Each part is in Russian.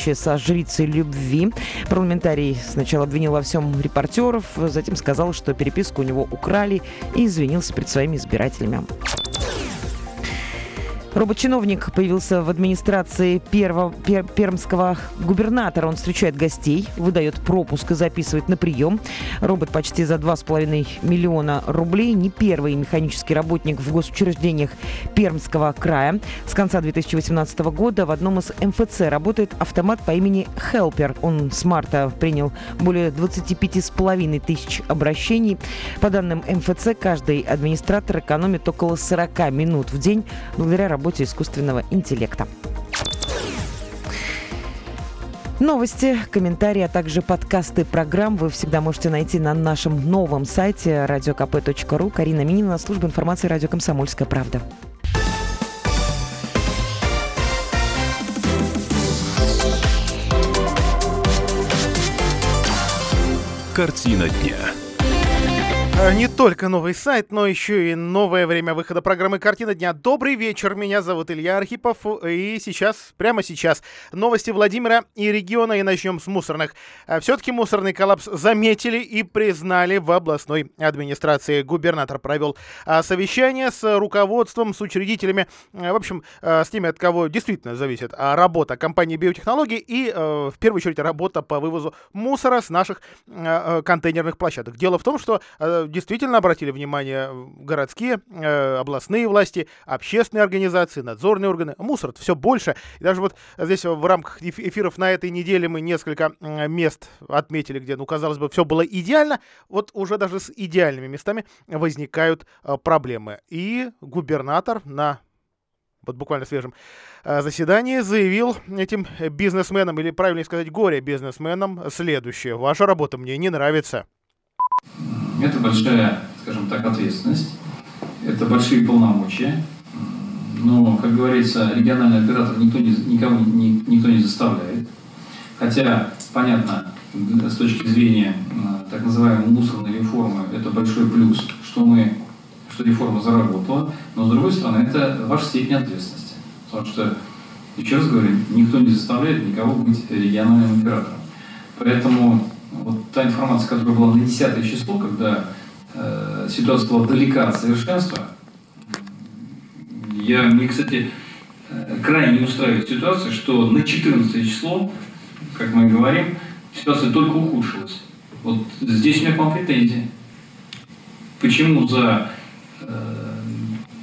встрече со жрицей любви. Парламентарий сначала обвинил во всем репортеров, затем сказал, что переписку у него украли и извинился перед своими избирателями. Робот-чиновник появился в администрации первого, пер, пермского губернатора. Он встречает гостей, выдает пропуск и записывает на прием. Робот почти за 2,5 миллиона рублей. Не первый механический работник в госучреждениях Пермского края. С конца 2018 года в одном из МФЦ работает автомат по имени Helper. Он с марта принял более 25,5 тысяч обращений. По данным МФЦ, каждый администратор экономит около 40 минут в день благодаря работе работе искусственного интеллекта. Новости, комментарии, а также подкасты программ вы всегда можете найти на нашем новом сайте radiokp.ru. Карина Минина, служба информации «Радио Комсомольская правда». Картина дня. Э, не только новый сайт, но еще и новое время выхода программы «Картина дня». Добрый вечер, меня зовут Илья Архипов, и сейчас, прямо сейчас, новости Владимира и региона, и начнем с мусорных. Э, Все-таки мусорный коллапс заметили и признали в областной администрации. Губернатор провел э, совещание с руководством, с учредителями, в общем, с теми, от кого действительно зависит работа компании биотехнологий и, в первую очередь, работа по вывозу мусора с наших контейнерных площадок. Дело в том, что действительно обратили внимание городские, э, областные власти, общественные организации, надзорные органы. Мусор все больше. И даже вот здесь в рамках эфиров на этой неделе мы несколько мест отметили, где, ну, казалось бы, все было идеально. Вот уже даже с идеальными местами возникают э, проблемы. И губернатор на вот буквально свежем э, заседании заявил этим бизнесменам, или правильнее сказать, горе-бизнесменам следующее. Ваша работа мне не нравится. Это большая, скажем так, ответственность, это большие полномочия. Но, как говорится, региональный оператор никто не, никого не, никто не заставляет. Хотя, понятно, с точки зрения так называемой мусорной реформы, это большой плюс, что мы, что реформа заработала, но с другой стороны, это ваша степень ответственности. Потому что, еще раз говорю, никто не заставляет никого быть региональным оператором. Поэтому вот та информация, которая была на 10 число, когда э, ситуация была далека от совершенства, я, мне, кстати, э, крайне не устраивает ситуация, что на 14 число, как мы говорим, ситуация только ухудшилась. Вот здесь у меня к вам претензии. Почему за э,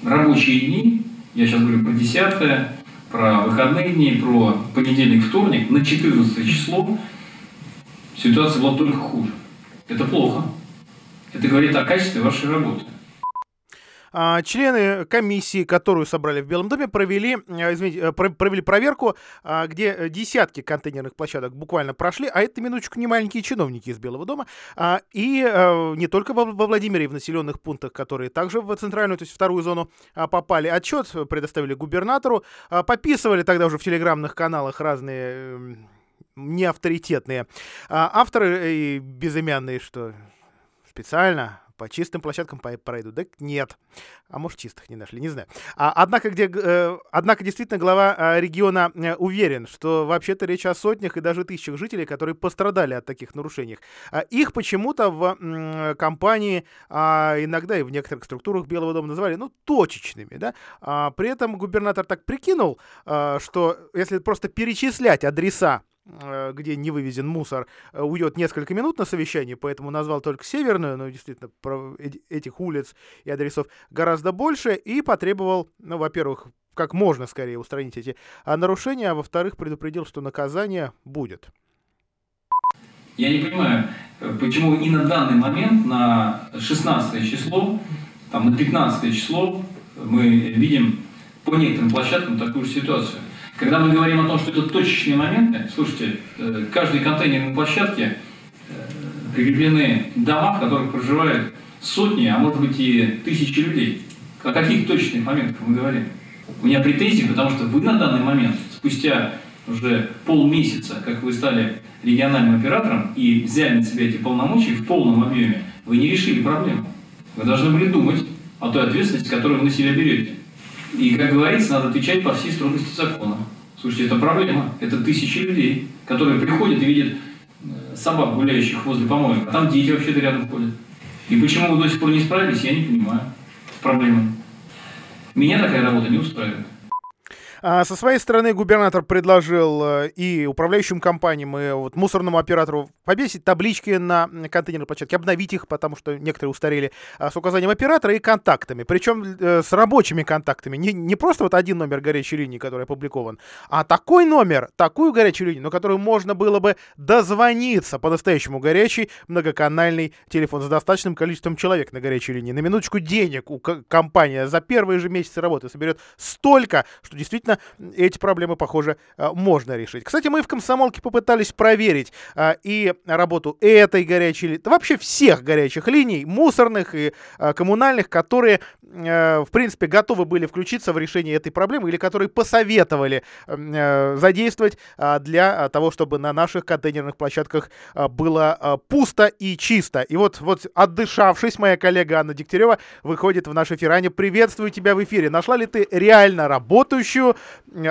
рабочие дни, я сейчас говорю про 10 про выходные дни, про понедельник, вторник, на 14 число ситуация была только хуже. Это плохо. Это говорит о качестве вашей работы. А, члены комиссии, которую собрали в Белом доме, провели, э, извините, э, провели проверку, а, где десятки контейнерных площадок буквально прошли, а это, минуточку, не маленькие чиновники из Белого дома, а, и э, не только во Владимире в населенных пунктах, которые также в центральную, то есть вторую зону попали. Отчет предоставили губернатору, пописывали тогда уже в телеграмных каналах разные эм, неавторитетные. А авторы и безымянные, что специально по чистым площадкам пройду. Да нет. А может, чистых не нашли, не знаю. А, однако, где, э, однако, действительно, глава э, региона э, уверен, что вообще-то речь о сотнях и даже тысячах жителей, которые пострадали от таких нарушений. А их почему-то в э, компании, а иногда и в некоторых структурах Белого дома называли, ну, точечными, да. А при этом губернатор так прикинул, э, что если просто перечислять адреса Э, где не вывезен мусор, э, уйдет несколько минут на совещание, поэтому назвал только северную, но действительно этих улиц и адресов гораздо больше, и потребовал, ну, во-первых, как можно скорее устранить эти а, нарушения, а во-вторых, предупредил, что наказание будет. Я не понимаю, почему и на данный момент, на 16 число, там, на 15 число, мы видим по некоторым площадкам такую же ситуацию. Когда мы говорим о том, что это точечные моменты, слушайте, э, каждой контейнерной площадке э, прикреплены дома, в которых проживают сотни, а может быть и тысячи людей. О каких точечных моментах мы говорим? У меня претензии, потому что вы на данный момент, спустя уже полмесяца, как вы стали региональным оператором и взяли на себя эти полномочия в полном объеме, вы не решили проблему. Вы должны были думать о той ответственности, которую вы на себя берете. И, как говорится, надо отвечать по всей строгости закона. Слушайте, это проблема. Это тысячи людей, которые приходят и видят э, собак, гуляющих возле помоек, а там дети вообще-то рядом ходят. И почему вы до сих пор не справились, я не понимаю. С проблемой. Меня такая работа не устраивает. А, со своей стороны губернатор предложил э, и управляющим компаниям, и вот мусорному оператору повесить таблички на контейнерной площадке, обновить их, потому что некоторые устарели, а, с указанием оператора и контактами. Причем э, с рабочими контактами. Не, не просто вот один номер горячей линии, который опубликован, а такой номер, такую горячую линию, на которую можно было бы дозвониться по-настоящему горячий многоканальный телефон с достаточным количеством человек на горячей линии. На минуточку денег у компания за первые же месяцы работы соберет столько, что действительно действительно эти проблемы, похоже, э, можно решить. Кстати, мы в комсомолке попытались проверить э, и работу этой горячей линии, вообще всех горячих линий, мусорных и э, коммунальных, которые, в принципе, готовы были включиться в решение этой проблемы или которые посоветовали задействовать для того, чтобы на наших контейнерных площадках было пусто и чисто. И вот, вот отдышавшись, моя коллега Анна Дегтярева выходит в наш эфир. Аня, приветствую тебя в эфире. Нашла ли ты реально работающую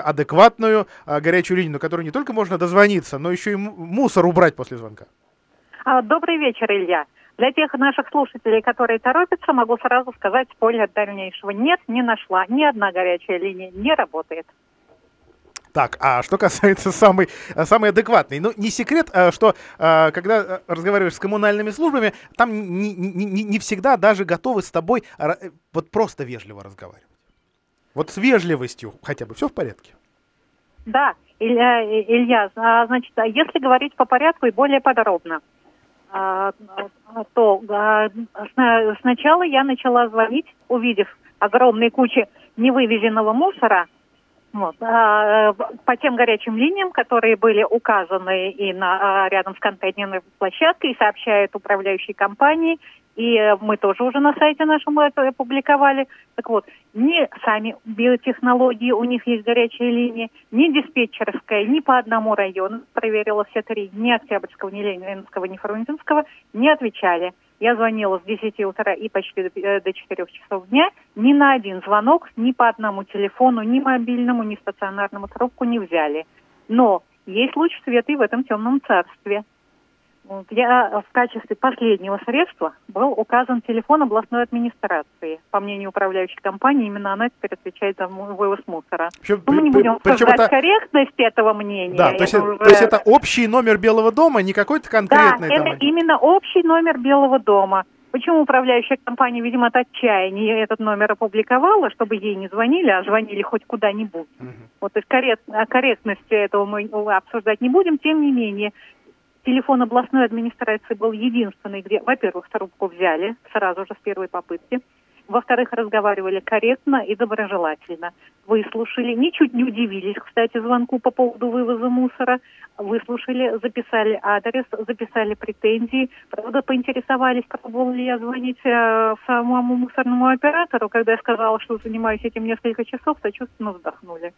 адекватную а, горячую линию, на которую не только можно дозвониться, но еще и мусор убрать после звонка. А, добрый вечер, Илья. Для тех наших слушателей, которые торопятся, могу сразу сказать спойлер дальнейшего. Нет, не нашла. Ни одна горячая линия не работает. Так, а что касается самой, самой адекватной, ну, не секрет, а, что когда разговариваешь с коммунальными службами, там не, не, не всегда даже готовы с тобой вот просто вежливо разговаривать. Вот с вежливостью хотя бы все в порядке? Да, Илья, Илья а, значит, а если говорить по порядку и более подробно, то сначала я начала звонить, увидев огромные кучи невывезенного мусора, вот, по тем горячим линиям, которые были указаны и на, рядом с контейнерной площадкой, и сообщают управляющей компании, и мы тоже уже на сайте нашем это опубликовали. Так вот, ни сами биотехнологии, у них есть горячие линии, ни диспетчерская, ни по одному району, проверила все три, ни Октябрьского, ни Ленинского, ни Фрунзенского, не отвечали. Я звонила с 10 утра и почти до 4 э, часов дня. Ни на один звонок, ни по одному телефону, ни мобильному, ни стационарному трубку не взяли. Но есть луч света и в этом темном царстве. Я в качестве последнего средства был указан телефон областной администрации. По мнению управляющей компании, именно она теперь отвечает за вывоз мусора. Причем, ну, мы не будем обсуждать это... корректность этого мнения. Да, то есть, уже... то есть это общий номер Белого дома, не какой-то конкретный? Да, там... это именно общий номер Белого дома. Почему управляющая компания, видимо, от отчаяния этот номер опубликовала, чтобы ей не звонили, а звонили хоть куда-нибудь. Угу. Вот, то есть коррект, о корректности этого мы обсуждать не будем. Тем не менее, Телефон областной администрации был единственный, где, во-первых, трубку взяли сразу же с первой попытки. Во-вторых, разговаривали корректно и доброжелательно. Выслушали, ничуть не удивились, кстати, звонку по поводу вывоза мусора. Выслушали, записали адрес, записали претензии. Правда, поинтересовались, пробовал ли я звонить э, самому мусорному оператору. Когда я сказала, что занимаюсь этим несколько часов, сочувственно вздохнули.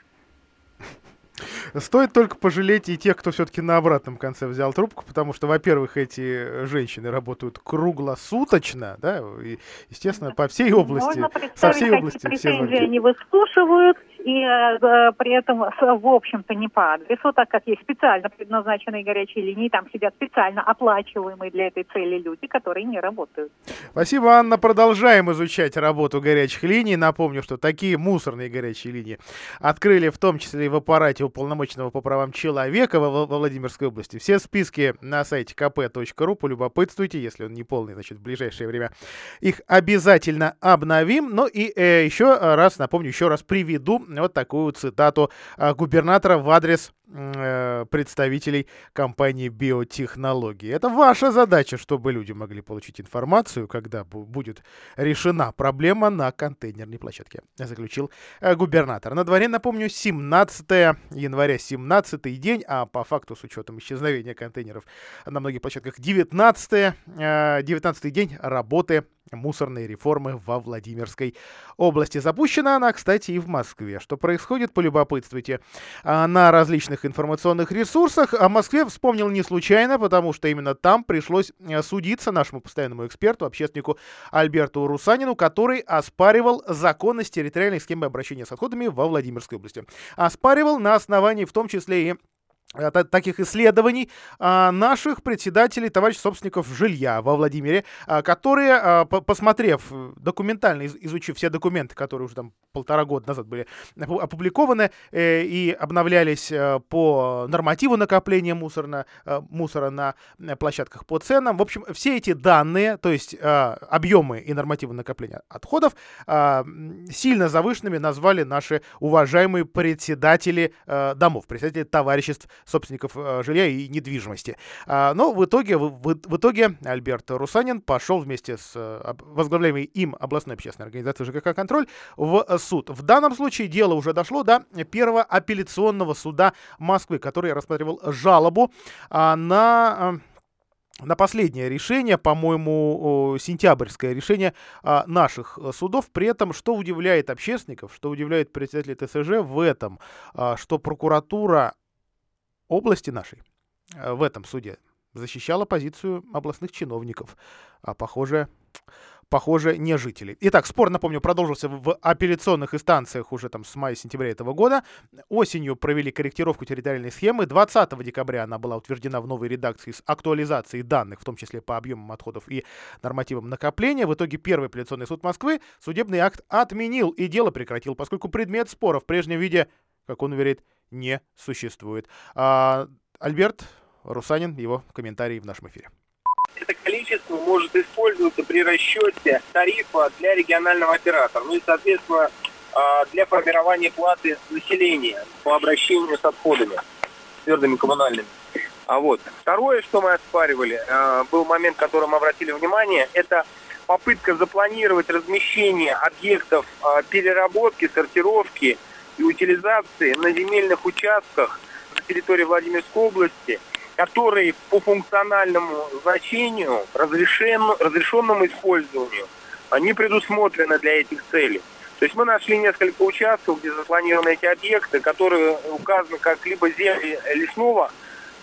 Стоит только пожалеть и тех, кто все-таки на обратном конце взял трубку, потому что, во-первых, эти женщины работают круглосуточно, да, и, естественно, по всей области, со всей области все звонки. они выслушивают, и э, при этом, в общем-то, не по адресу, так как есть специально предназначенные горячие линии, там сидят специально оплачиваемые для этой цели люди, которые не работают. Спасибо, Анна. Продолжаем изучать работу горячих линий. Напомню, что такие мусорные горячие линии открыли в том числе и в аппарате уполномоченного по правам человека во, во Владимирской области. Все списки на сайте kp.ru. Полюбопытствуйте, если он не полный, значит, в ближайшее время их обязательно обновим. Ну и э, еще раз, напомню, еще раз приведу вот такую цитату а, губернатора в адрес представителей компании биотехнологии. Это ваша задача, чтобы люди могли получить информацию, когда будет решена проблема на контейнерной площадке, заключил э, губернатор. На дворе, напомню, 17 января, 17 день, а по факту с учетом исчезновения контейнеров на многих площадках 19, 19 э, день работы мусорной реформы во Владимирской области. Запущена она, кстати, и в Москве. Что происходит, полюбопытствуйте на различных информационных ресурсах. О Москве вспомнил не случайно, потому что именно там пришлось э, судиться нашему постоянному эксперту, общественнику Альберту Русанину, который оспаривал законность территориальной схемы обращения с отходами во Владимирской области. Оспаривал на основании в том числе и таких исследований а, наших председателей, товарищ собственников жилья во Владимире, а, которые, а, посмотрев э, документально, изучив все документы, которые уже там полтора года назад были опубликованы э, и обновлялись по нормативу накопления мусора, мусора на площадках по ценам. В общем, все эти данные, то есть объемы и нормативы накопления отходов, сильно завышенными назвали наши уважаемые председатели домов, председатели товариществ собственников э, жилья и недвижимости. А, но в итоге, в, в итоге Альберт Русанин пошел вместе с э, возглавляемой им областной общественной организацией ЖКХ «Контроль» в суд. В данном случае дело уже дошло до первого апелляционного суда Москвы, который рассматривал жалобу а, на э, на последнее решение, по-моему, сентябрьское решение а, наших судов. При этом, что удивляет общественников, что удивляет председателей ТСЖ в этом, а, что прокуратура области нашей э, в этом суде защищала позицию областных чиновников, а похоже, похоже, не жителей. Итак, спор, напомню, продолжился в апелляционных инстанциях уже там с мая-сентября этого года. Осенью провели корректировку территориальной схемы. 20 декабря она была утверждена в новой редакции с актуализацией данных, в том числе по объемам отходов и нормативам накопления. В итоге первый апелляционный суд Москвы судебный акт отменил и дело прекратил, поскольку предмет спора в прежнем виде, как он уверяет, не существует. А, Альберт Русанин, его комментарий в нашем эфире. Это количество может использоваться при расчете тарифа для регионального оператора. Ну и, соответственно, а, для формирования платы населения по обращению с отходами твердыми коммунальными. А вот. Второе, что мы оспаривали, а, был момент, который мы обратили внимание, это попытка запланировать размещение объектов переработки, сортировки и утилизации на земельных участках на территории Владимирской области, которые по функциональному значению, разрешен, разрешенному использованию, они предусмотрены для этих целей. То есть мы нашли несколько участков, где запланированы эти объекты, которые указаны как либо земли лесного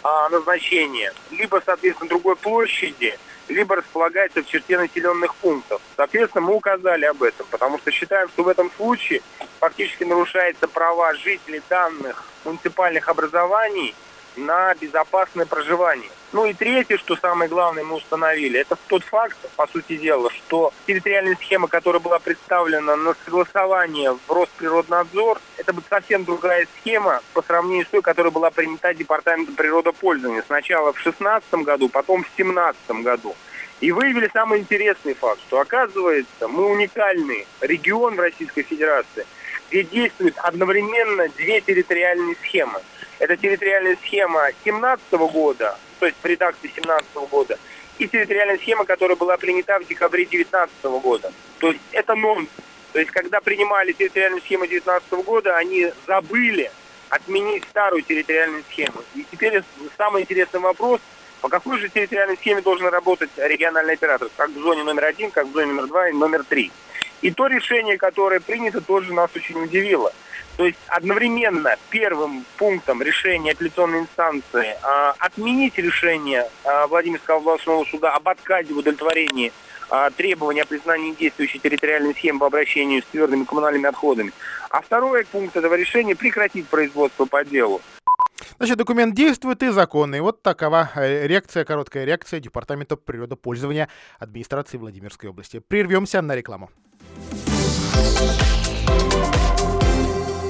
а, назначения, либо, соответственно, другой площади – либо располагается в черте населенных пунктов. Соответственно, мы указали об этом, потому что считаем, что в этом случае фактически нарушаются права жителей данных муниципальных образований на безопасное проживание. Ну и третье, что самое главное мы установили, это тот факт, по сути дела, что территориальная схема, которая была представлена на согласование в Росприроднадзор, это будет совсем другая схема по сравнению с той, которая была принята Департаментом природопользования. Сначала в 2016 году, потом в 2017 году. И выявили самый интересный факт, что оказывается мы уникальный регион в Российской Федерации, где действуют одновременно две территориальные схемы. Это территориальная схема 2017 года, то есть в редакции 2017 года, и территориальная схема, которая была принята в декабре 2019 года. То есть это нонсенс. То есть когда принимали территориальную схему 2019 года, они забыли отменить старую территориальную схему. И теперь самый интересный вопрос, по какой же территориальной схеме должен работать региональный оператор, как в зоне номер один, как в зоне номер два и номер три. И то решение, которое принято, тоже нас очень удивило. То есть одновременно первым пунктом решения апелляционной инстанции а, отменить решение а, Владимирского областного суда об отказе в удовлетворении а, требования о признании действующей территориальной схемы по обращению с твердыми коммунальными отходами. А второй пункт этого решения прекратить производство по делу. Значит, документ действует и законный. Вот такова э, реакция, короткая реакция Департамента природопользования администрации Владимирской области. Прервемся на рекламу.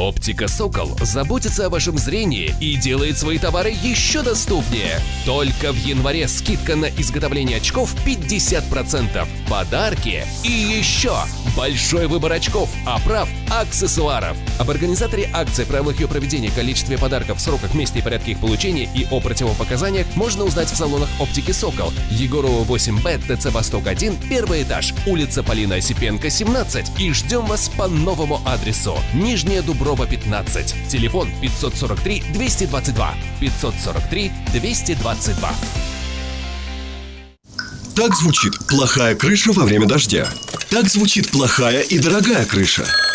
Оптика «Сокол» заботится о вашем зрении и делает свои товары еще доступнее. Только в январе скидка на изготовление очков 50%, подарки и еще большой выбор очков, оправ, аксессуаров. Об организаторе акции, правилах ее проведения, количестве подарков, сроках, месте и порядке их получения и о противопоказаниях можно узнать в салонах оптики «Сокол». Егорова 8Б, ТЦ «Восток 1», первый этаж, улица Полина Осипенко, 17. И ждем вас по новому адресу. Нижняя Дуброва Ворошилова, 15. Телефон 543 222 543 222. Так звучит плохая крыша во время дождя. Так звучит плохая и дорогая крыша.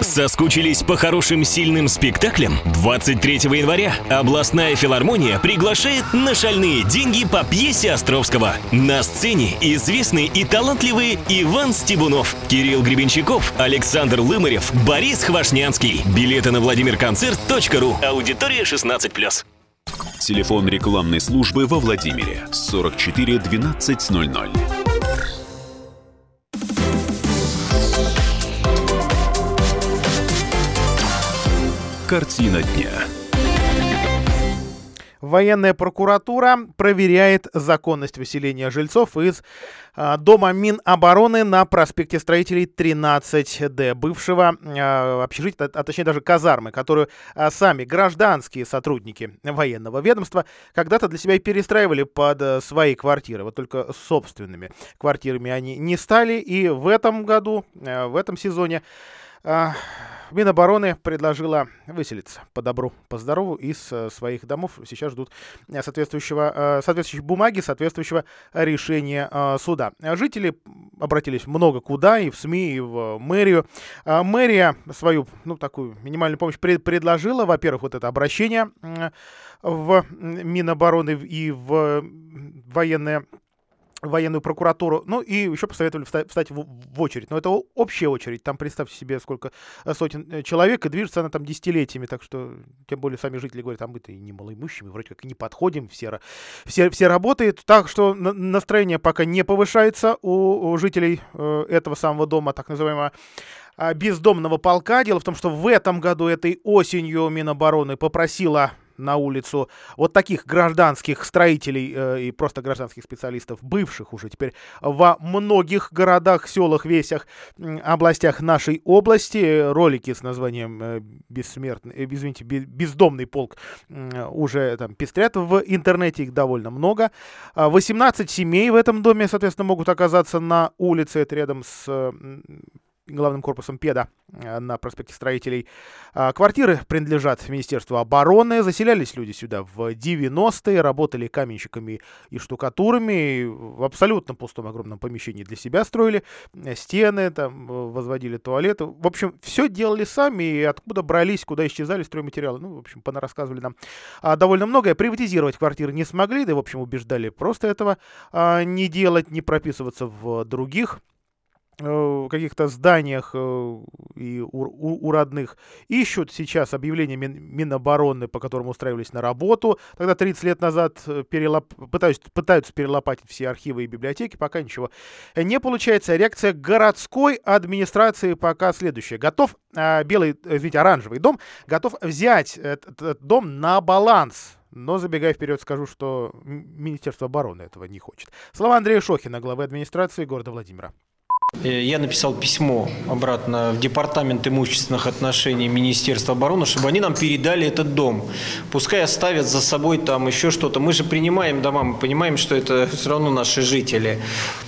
Соскучились по хорошим сильным спектаклям? 23 января областная филармония приглашает на шальные деньги по пьесе Островского. На сцене известный и талантливый Иван Стебунов, Кирилл Гребенщиков, Александр Лымарев, Борис Хвашнянский. Билеты на владимирконцерт.ру. Аудитория 16+. Телефон рекламной службы во Владимире 44 12 00. Картина дня. Военная прокуратура проверяет законность выселения жильцов из а, дома Минобороны на проспекте Строителей 13Д, бывшего а, общежития, а точнее даже казармы, которую а, сами гражданские сотрудники военного ведомства когда-то для себя и перестраивали под а, свои квартиры. Вот только собственными квартирами они не стали. И в этом году, а, в этом сезоне Минобороны предложила выселиться по добру, по здорову из э, своих домов. Сейчас ждут э, соответствующего, э, соответствующей бумаги, соответствующего решения суда. Жители обратились много куда, и в СМИ, и в мэрию. Мэрия свою, ну, такую минимальную помощь пред предложила. Во-первых, вот это обращение в Минобороны и в военное военную прокуратуру, ну и еще посоветовали встать, встать в, очередь. Но это общая очередь, там представьте себе сколько э, сотен э, человек, и движется она там десятилетиями, так что, тем более сами жители говорят, а мы-то и не малоимущими, вроде как и не подходим, все, все, все работают, так что настроение пока не повышается у, у жителей э, этого самого дома, так называемого а, бездомного полка. Дело в том, что в этом году этой осенью Минобороны попросила на улицу вот таких гражданских строителей э, и просто гражданских специалистов, бывших уже теперь во многих городах, селах, весях, областях нашей области. Ролики с названием э, «Бессмертный», э, извините, «Бездомный полк» э, уже там пестрят в интернете, их довольно много. 18 семей в этом доме, соответственно, могут оказаться на улице, это рядом с главным корпусом ПЕДа э, на проспекте Строителей. А, квартиры принадлежат Министерству обороны. Заселялись люди сюда в 90-е, работали каменщиками и штукатурами. В абсолютно пустом огромном помещении для себя строили э, стены, там э, возводили туалеты. В общем, все делали сами, и откуда брались, куда исчезали стройматериалы. Ну, в общем, рассказывали нам а, довольно многое. Приватизировать квартиры не смогли, да, в общем, убеждали просто этого а, не делать, не прописываться в других каких-то зданиях э, и у, у, родных ищут сейчас объявление Мин, Минобороны, по которому устраивались на работу. Тогда 30 лет назад э, перелоп... пытаются, пытаются перелопатить все архивы и библиотеки, пока ничего не получается. Реакция городской администрации пока следующая. Готов, белый, извините, оранжевый дом, готов взять этот дом на баланс. Но, забегая вперед, скажу, что Министерство обороны этого не хочет. Слова Андрея Шохина, главы администрации города Владимира. Э, я написал письмо обратно в Департамент имущественных отношений Министерства обороны, чтобы они нам передали этот дом. Пускай оставят за собой там еще что-то. Мы же принимаем дома, мы понимаем, что это все равно наши жители.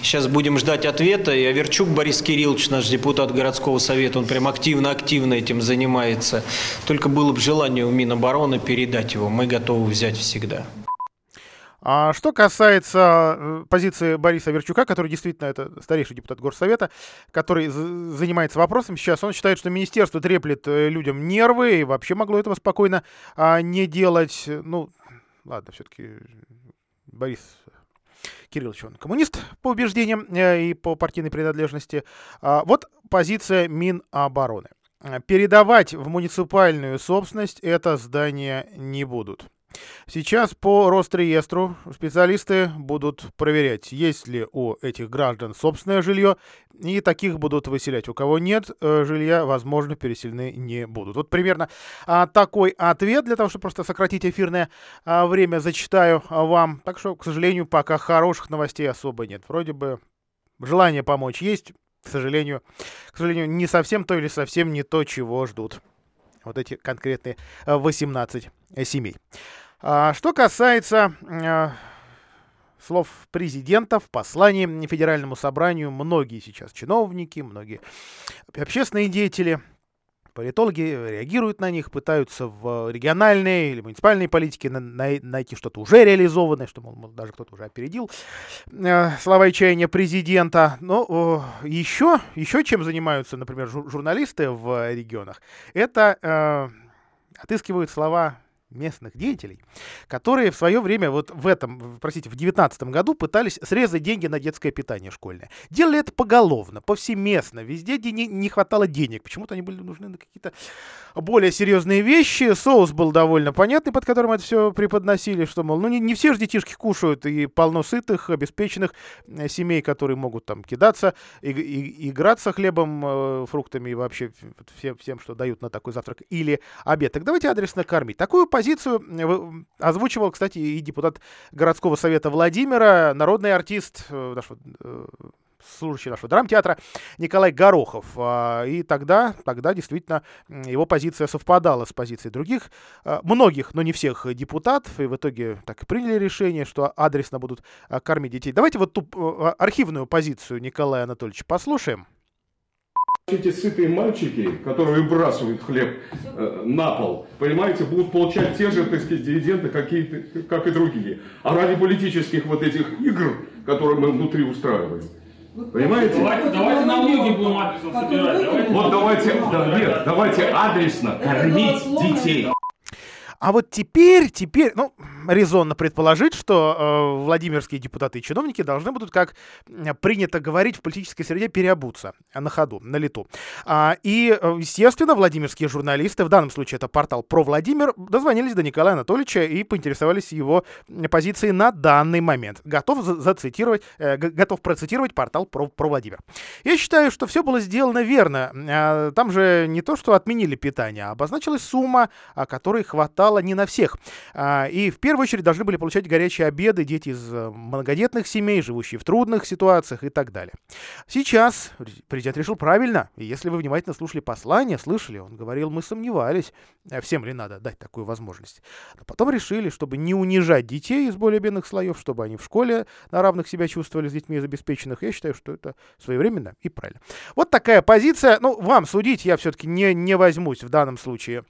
Сейчас будем ждать ответа. И Аверчук Борис Кириллович, наш депутат городского совета, он прям активно-активно этим занимается. Только было бы желание у Минобороны передать его. Мы готовы взять всегда. А что касается э, позиции Бориса Верчука, который действительно это старейший депутат Горсовета, который занимается вопросом сейчас, он считает, что министерство треплет э, людям нервы и вообще могло этого спокойно а, не делать. Ну, ладно, все-таки Борис Кириллович, он коммунист по убеждениям э, и по партийной принадлежности. А, вот позиция Минобороны. Передавать в муниципальную собственность это здание не будут. Сейчас по Росреестру специалисты будут проверять, есть ли у этих граждан собственное жилье, и таких будут выселять. У кого нет э, жилья, возможно, переселены не будут. Вот примерно а, такой ответ, для того, чтобы просто сократить эфирное а, время, зачитаю а, вам. Так что, к сожалению, пока хороших новостей особо нет. Вроде бы желание помочь есть, к сожалению, к сожалению, не совсем то или совсем не то, чего ждут вот эти конкретные 18 семей. А, что касается а, слов президента в послании Федеральному собранию, многие сейчас чиновники, многие общественные деятели, политологи реагируют на них, пытаются в региональной или муниципальной политике на, на, найти что-то уже реализованное, что, мол, даже кто-то уже опередил э, слова и чаяния президента. Но э, еще, еще чем занимаются, например, жур журналисты в регионах, это э, отыскивают слова местных деятелей, которые в свое время, вот в этом, простите, в 19 году пытались срезать деньги на детское питание школьное. Делали это поголовно, повсеместно, везде не, не хватало денег. Почему-то они были нужны на какие-то более серьезные вещи. Соус был довольно понятный, под которым это все преподносили, что, мол, ну не, не все же детишки кушают, и полно сытых, обеспеченных э, семей, которые могут там кидаться, и, и, играться хлебом, э, фруктами и вообще всем, всем, что дают на такой завтрак или обед. Так давайте адресно кормить. Такую позицию э, озвучивал, кстати, и депутат городского совета Владимира, народный артист э, нашего э, служащий нашего драмтеатра Николай Горохов. А, и тогда, тогда действительно его позиция совпадала с позицией других, многих, но не всех депутатов, и в итоге так и приняли решение, что адресно будут кормить детей. Давайте вот ту архивную позицию Николая Анатольевича послушаем. Эти сытые мальчики, которые выбрасывают хлеб э, на пол, понимаете, будут получать те же, так сказать, дивиденды, какие, как и другие. А ради политических вот этих игр, которые мы внутри устраиваем, Понимаете? Давайте, давайте налоги будем адресно собирать. Давайте. Вот давайте, да, нет, давайте адресно кормить детей. А вот теперь, теперь, ну, резонно предположить, что э, владимирские депутаты и чиновники должны будут, как принято говорить в политической среде, переобуться на ходу, на лету. А, и, э, естественно, владимирские журналисты, в данном случае это портал «Про Владимир», дозвонились до Николая Анатольевича и поинтересовались его позицией на данный момент. Готов зацитировать, э, готов процитировать портал «Про, про Владимир». Я считаю, что все было сделано верно. А, там же не то, что отменили питание, а обозначилась сумма, которой хватало не на всех. А, и в первую очередь должны были получать горячие обеды дети из э, многодетных семей, живущие в трудных ситуациях и так далее. Сейчас президент решил правильно. Если вы внимательно слушали послание, слышали, он говорил, мы сомневались, э, всем ли надо дать такую возможность. Но потом решили, чтобы не унижать детей из более бедных слоев, чтобы они в школе на равных себя чувствовали с детьми из обеспеченных. Я считаю, что это своевременно и правильно. Вот такая позиция. Ну, вам судить я все-таки не, не возьмусь в данном случае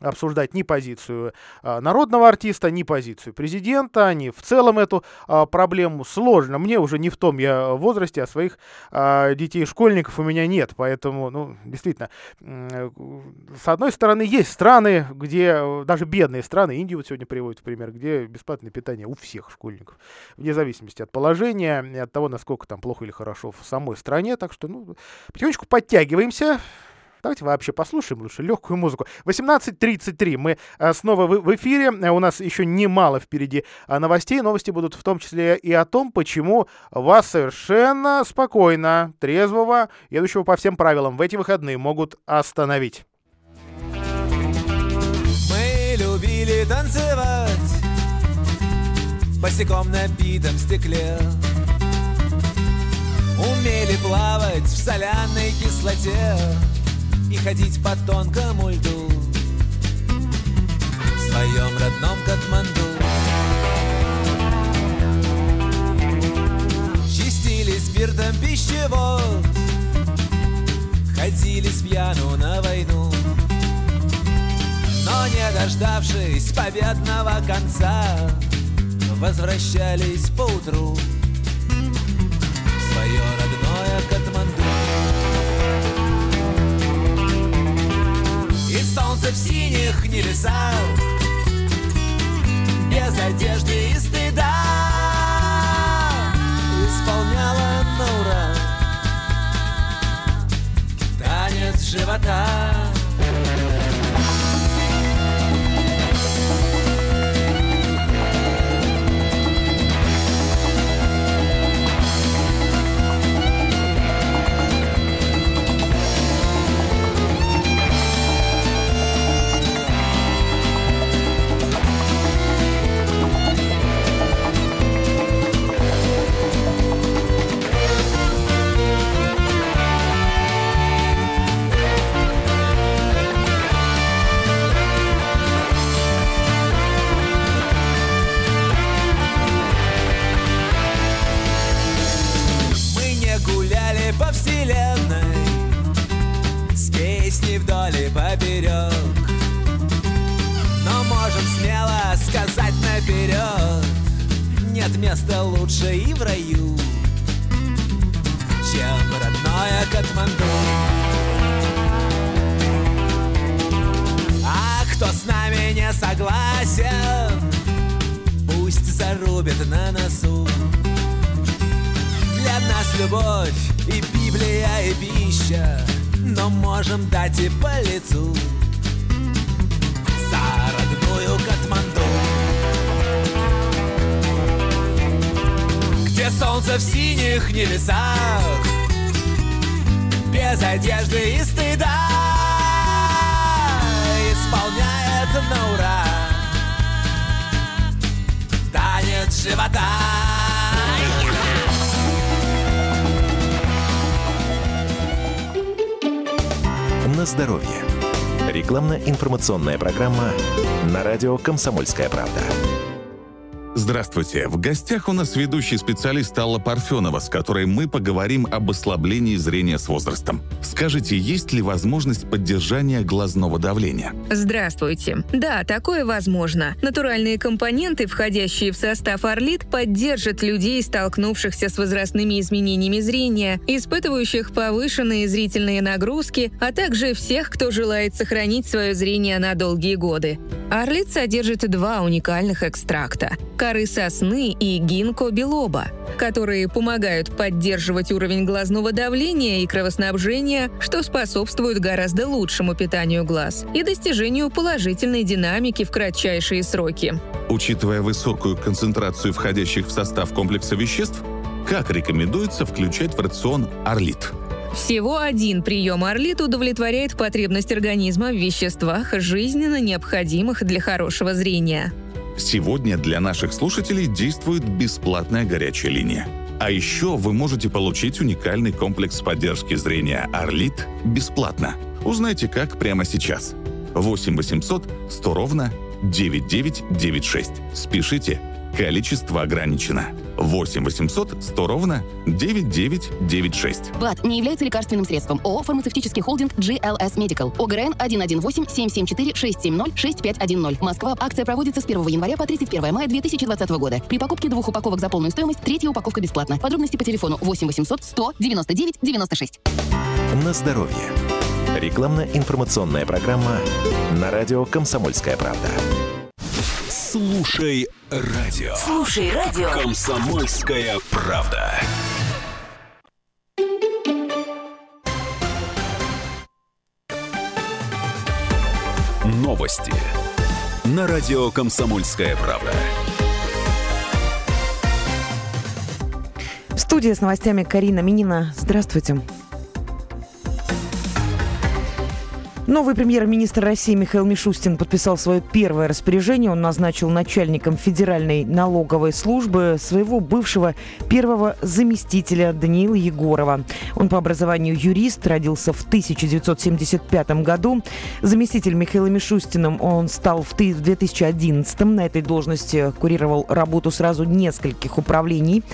обсуждать ни позицию а, народного артиста, ни позицию президента, ни в целом эту а, проблему сложно. Мне уже не в том я возрасте, а своих а, детей-школьников у меня нет. Поэтому, ну, действительно, с одной стороны, есть страны, где даже бедные страны, Индию вот сегодня приводят в пример, где бесплатное питание у всех школьников, вне зависимости от положения от того, насколько там плохо или хорошо в самой стране. Так что, ну, потихонечку подтягиваемся. Давайте вообще послушаем лучше легкую музыку. 18.33 мы э, снова в эфире. Э, у нас еще немало впереди э, новостей. Новости будут в том числе и о том, почему вас совершенно спокойно, трезвого, едущего по всем правилам в эти выходные могут остановить. Мы любили танцевать босиком на битом стекле. Умели плавать в соляной кислоте и ходить по тонкому льду. В своем родном Катманду. Чистили спиртом пищевод. Ходили с пьяну на войну. Но не дождавшись победного конца Возвращались поутру. В свое родное солнце в синих небесах. Без одежды и стыда. Исполняла на ура. Танец живота наперед Нет места лучше и в раю Чем родное Катманду. А кто с нами не согласен Пусть зарубит на носу. Для нас любовь и Библия и пища Но можем дать и по лицу. За родную Катманду Где солнце в синих небесах Без одежды и стыда Исполняет на ура Танец живота На здоровье. Рекламно-информационная программа на радио «Комсомольская правда». Здравствуйте. В гостях у нас ведущий специалист Алла Парфенова, с которой мы поговорим об ослаблении зрения с возрастом. Скажите, есть ли возможность поддержания глазного давления? Здравствуйте. Да, такое возможно. Натуральные компоненты, входящие в состав Орлит, поддержат людей, столкнувшихся с возрастными изменениями зрения, испытывающих повышенные зрительные нагрузки, а также всех, кто желает сохранить свое зрение на долгие годы. Орлит содержит два уникальных экстракта – коры сосны и гинко билоба, которые помогают поддерживать уровень глазного давления и кровоснабжения, что способствует гораздо лучшему питанию глаз и достижению положительной динамики в кратчайшие сроки. Учитывая высокую концентрацию входящих в состав комплекса веществ, как рекомендуется включать в рацион орлит? Всего один прием орлит удовлетворяет потребность организма в веществах, жизненно необходимых для хорошего зрения. Сегодня для наших слушателей действует бесплатная горячая линия. А еще вы можете получить уникальный комплекс поддержки зрения «Орлит» бесплатно. Узнайте как прямо сейчас. 8 800 100 ровно 9996. Спешите, количество ограничено. 8 800 100 ровно 9996. БАД не является лекарственным средством. ООО «Фармацевтический холдинг GLS Medical». ОГРН 118-774-6510. Москва. Акция проводится с 1 января по 31 мая 2020 года. При покупке двух упаковок за полную стоимость, третья упаковка бесплатна. Подробности по телефону 8 800 100 99 96. На здоровье. Рекламно-информационная программа на радио «Комсомольская правда». Слушай радио. Слушай радио. Комсомольская правда. Новости. На радио «Комсомольская правда». В студии с новостями Карина Минина. Здравствуйте. Новый премьер-министр России Михаил Мишустин подписал свое первое распоряжение. Он назначил начальником Федеральной налоговой службы своего бывшего первого заместителя Даниила Егорова. Он по образованию юрист, родился в 1975 году. Заместитель Михаила Мишустиным он стал в 2011 На этой должности курировал работу сразу нескольких управлений.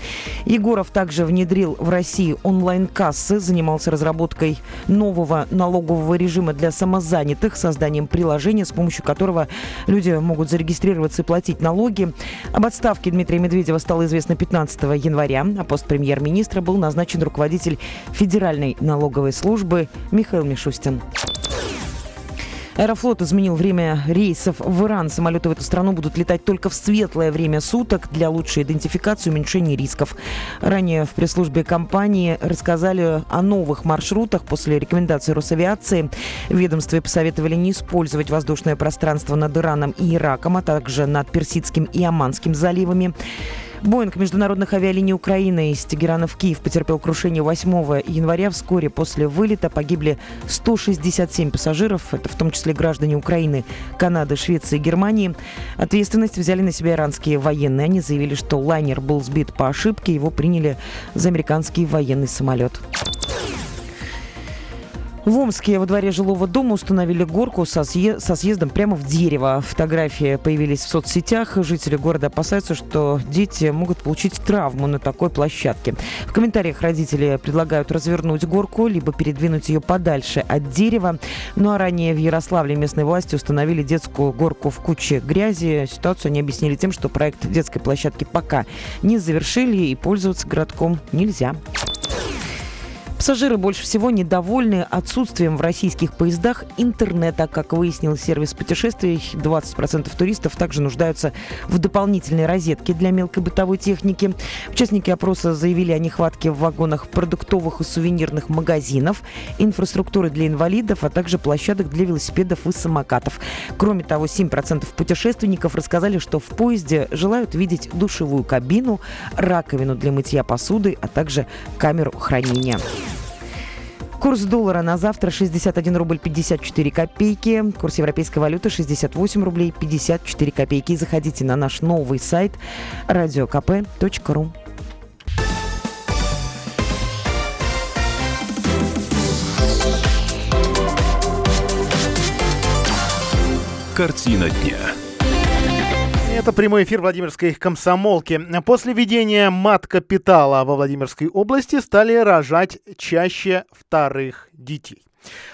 Егоров также внедрил в России онлайн-кассы, занимался разработкой нового налогового режима для самостоятельных самозанятых созданием приложения, с помощью которого люди могут зарегистрироваться и платить налоги. Об отставке Дмитрия Медведева стало известно 15 января, а пост премьер-министра был назначен руководитель Федеральной налоговой службы Михаил Мишустин. Аэрофлот изменил время рейсов в Иран. Самолеты в эту страну будут летать только в светлое время суток для лучшей идентификации и уменьшения рисков. Ранее в пресс-службе компании рассказали о новых маршрутах после рекомендаций Росавиации. Ведомстве посоветовали не использовать воздушное пространство над Ираном и Ираком, а также над Персидским и Оманским заливами. Боинг международных авиалиний Украины из Тегерана в Киев потерпел крушение 8 января. Вскоре после вылета погибли 167 пассажиров, это в том числе граждане Украины, Канады, Швеции и Германии. Ответственность взяли на себя иранские военные. Они заявили, что лайнер был сбит по ошибке, его приняли за американский военный самолет. В Омске во дворе жилого дома установили горку со, съе- со съездом прямо в дерево. Фотографии появились в соцсетях. Жители города опасаются, что дети могут получить травму на такой площадке. В комментариях родители предлагают развернуть горку, либо передвинуть ее подальше от дерева. Ну а ранее в Ярославле местные власти установили детскую горку в куче грязи. Ситуацию они объяснили тем, что проект детской площадки пока не завершили и пользоваться городком нельзя. Пассажиры больше всего недовольны отсутствием в российских поездах интернета. Как выяснил сервис путешествий, 20% туристов также нуждаются в дополнительной розетке для мелкой бытовой техники. Участники опроса заявили о нехватке в вагонах продуктовых и сувенирных магазинов, инфраструктуры для инвалидов, а также площадок для велосипедов и самокатов. Кроме того, 7% путешественников рассказали, что в поезде желают видеть душевую кабину, раковину для мытья посуды, а также камеру хранения. Курс доллара на завтра 61 рубль 54 копейки. Курс европейской валюты 68 рублей 54 копейки. Заходите на наш новый сайт radiokp.ru. Картина дня. Это прямой эфир Владимирской комсомолки. После введения мат-капитала во Владимирской области стали рожать чаще вторых детей.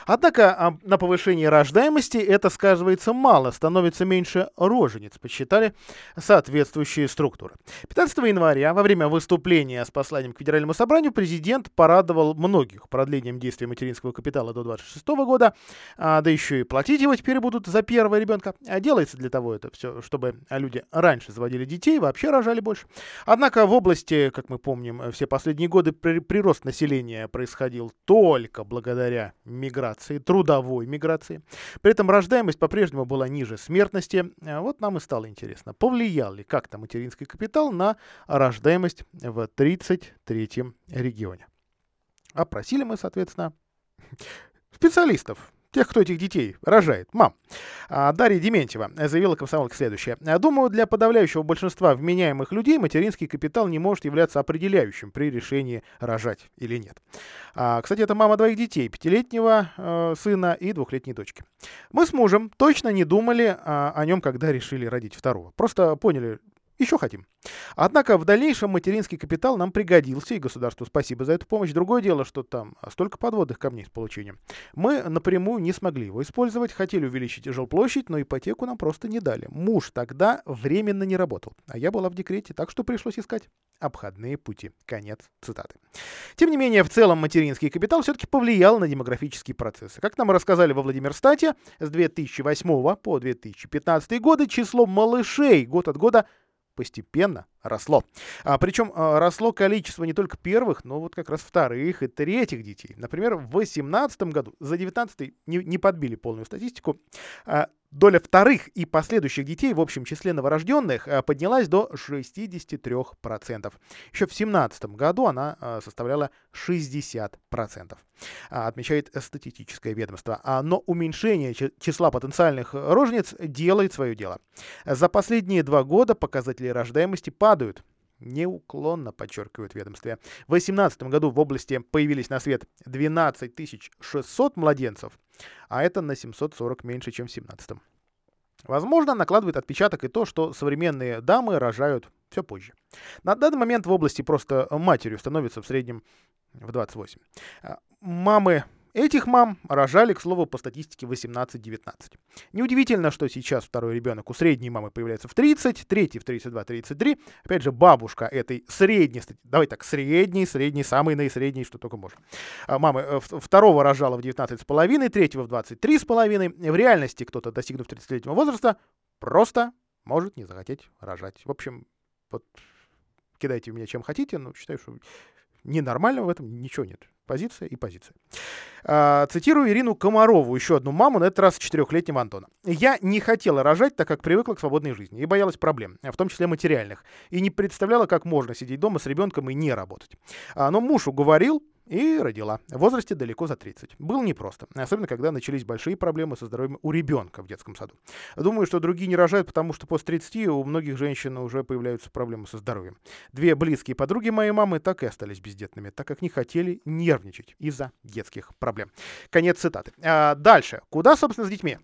Однако а, на повышении рождаемости это сказывается мало, становится меньше рожениц, посчитали соответствующие структуры. 15 января во время выступления с посланием к Федеральному собранию президент порадовал многих продлением действия материнского капитала до 26 года, а, да еще и платить его теперь будут за первого ребенка. А делается для того это все, чтобы люди раньше заводили детей, вообще рожали больше. Однако в области, как мы помним, все последние годы прирост населения происходил только благодаря миграции, трудовой миграции. При этом рождаемость по-прежнему была ниже смертности. А Вот нам и стало интересно, повлиял ли как-то материнский капитал на рождаемость в 33-м регионе. Опросили мы, соответственно, специалистов, тех, кто этих детей рожает, мам. А, Дарья Дементьева заявила комсомолке следующее. Думаю, для подавляющего большинства вменяемых людей материнский капитал не может являться определяющим при решении рожать или нет. А, кстати, это мама двоих детей, пятилетнего э, сына и двухлетней дочки. Мы с мужем точно не думали а, о нем, когда решили родить второго. Просто поняли, еще хотим. Однако в дальнейшем материнский капитал нам пригодился, и государству спасибо за эту помощь. Другое дело, что там столько подводных камней с получением. Мы напрямую не смогли его использовать, хотели увеличить жилплощадь, но ипотеку нам просто не дали. Муж тогда временно не работал, а я была в декрете, так что пришлось искать обходные пути. Конец цитаты. Тем не менее, в целом материнский капитал все-таки повлиял на демографические процессы. Как нам рассказали во Владимирстате, с 2008 по 2015 годы число малышей год от года постепенно росло. А, причем а, росло количество не только первых, но вот как раз вторых и третьих детей. Например, в 2018 году, за 2019 не, не подбили полную статистику, а, доля вторых и последующих детей в общем числе новорожденных а, поднялась до 63%. Еще в 2017 году она а, составляла 60%, а, отмечает статистическое ведомство. А, но уменьшение чи- числа потенциальных рожениц делает свое дело. За последние два года показатели рождаемости падают. Неуклонно, подчеркивают ведомстве. В 2018 году в области появились на свет 12 600 младенцев, а это на 740 меньше, чем в 2017. Возможно, накладывает отпечаток и то, что современные дамы рожают все позже. На данный момент в области просто матерью становится в среднем в 28. А, Мамы Этих мам рожали, к слову, по статистике 18-19. Неудивительно, что сейчас второй ребенок у средней мамы появляется в 30, третий в 32-33. Опять же, бабушка этой средней, давай так, средней, средней, самой наисредней, что только можно. А Мамы э, второго рожала в 19,5, третьего в 23,5. В реальности кто-то, достигнув 30-летнего возраста, просто может не захотеть рожать. В общем, вот кидайте меня чем хотите, но считаю, что ненормального в этом ничего нет. Позиция и позиция. А, цитирую Ирину Комарову, еще одну маму, на этот раз четырехлетнего Антона. «Я не хотела рожать, так как привыкла к свободной жизни и боялась проблем, в том числе материальных, и не представляла, как можно сидеть дома с ребенком и не работать. А, но муж уговорил, И родила. В возрасте далеко за 30. Было непросто. Особенно, когда начались большие проблемы со здоровьем у ребенка в детском саду. Думаю, что другие не рожают, потому что после 30 у многих женщин уже появляются проблемы со здоровьем. Две близкие подруги моей мамы так и остались бездетными, так как не хотели нервничать из-за детских проблем. Конец цитаты. А дальше. Куда, собственно, с детьми?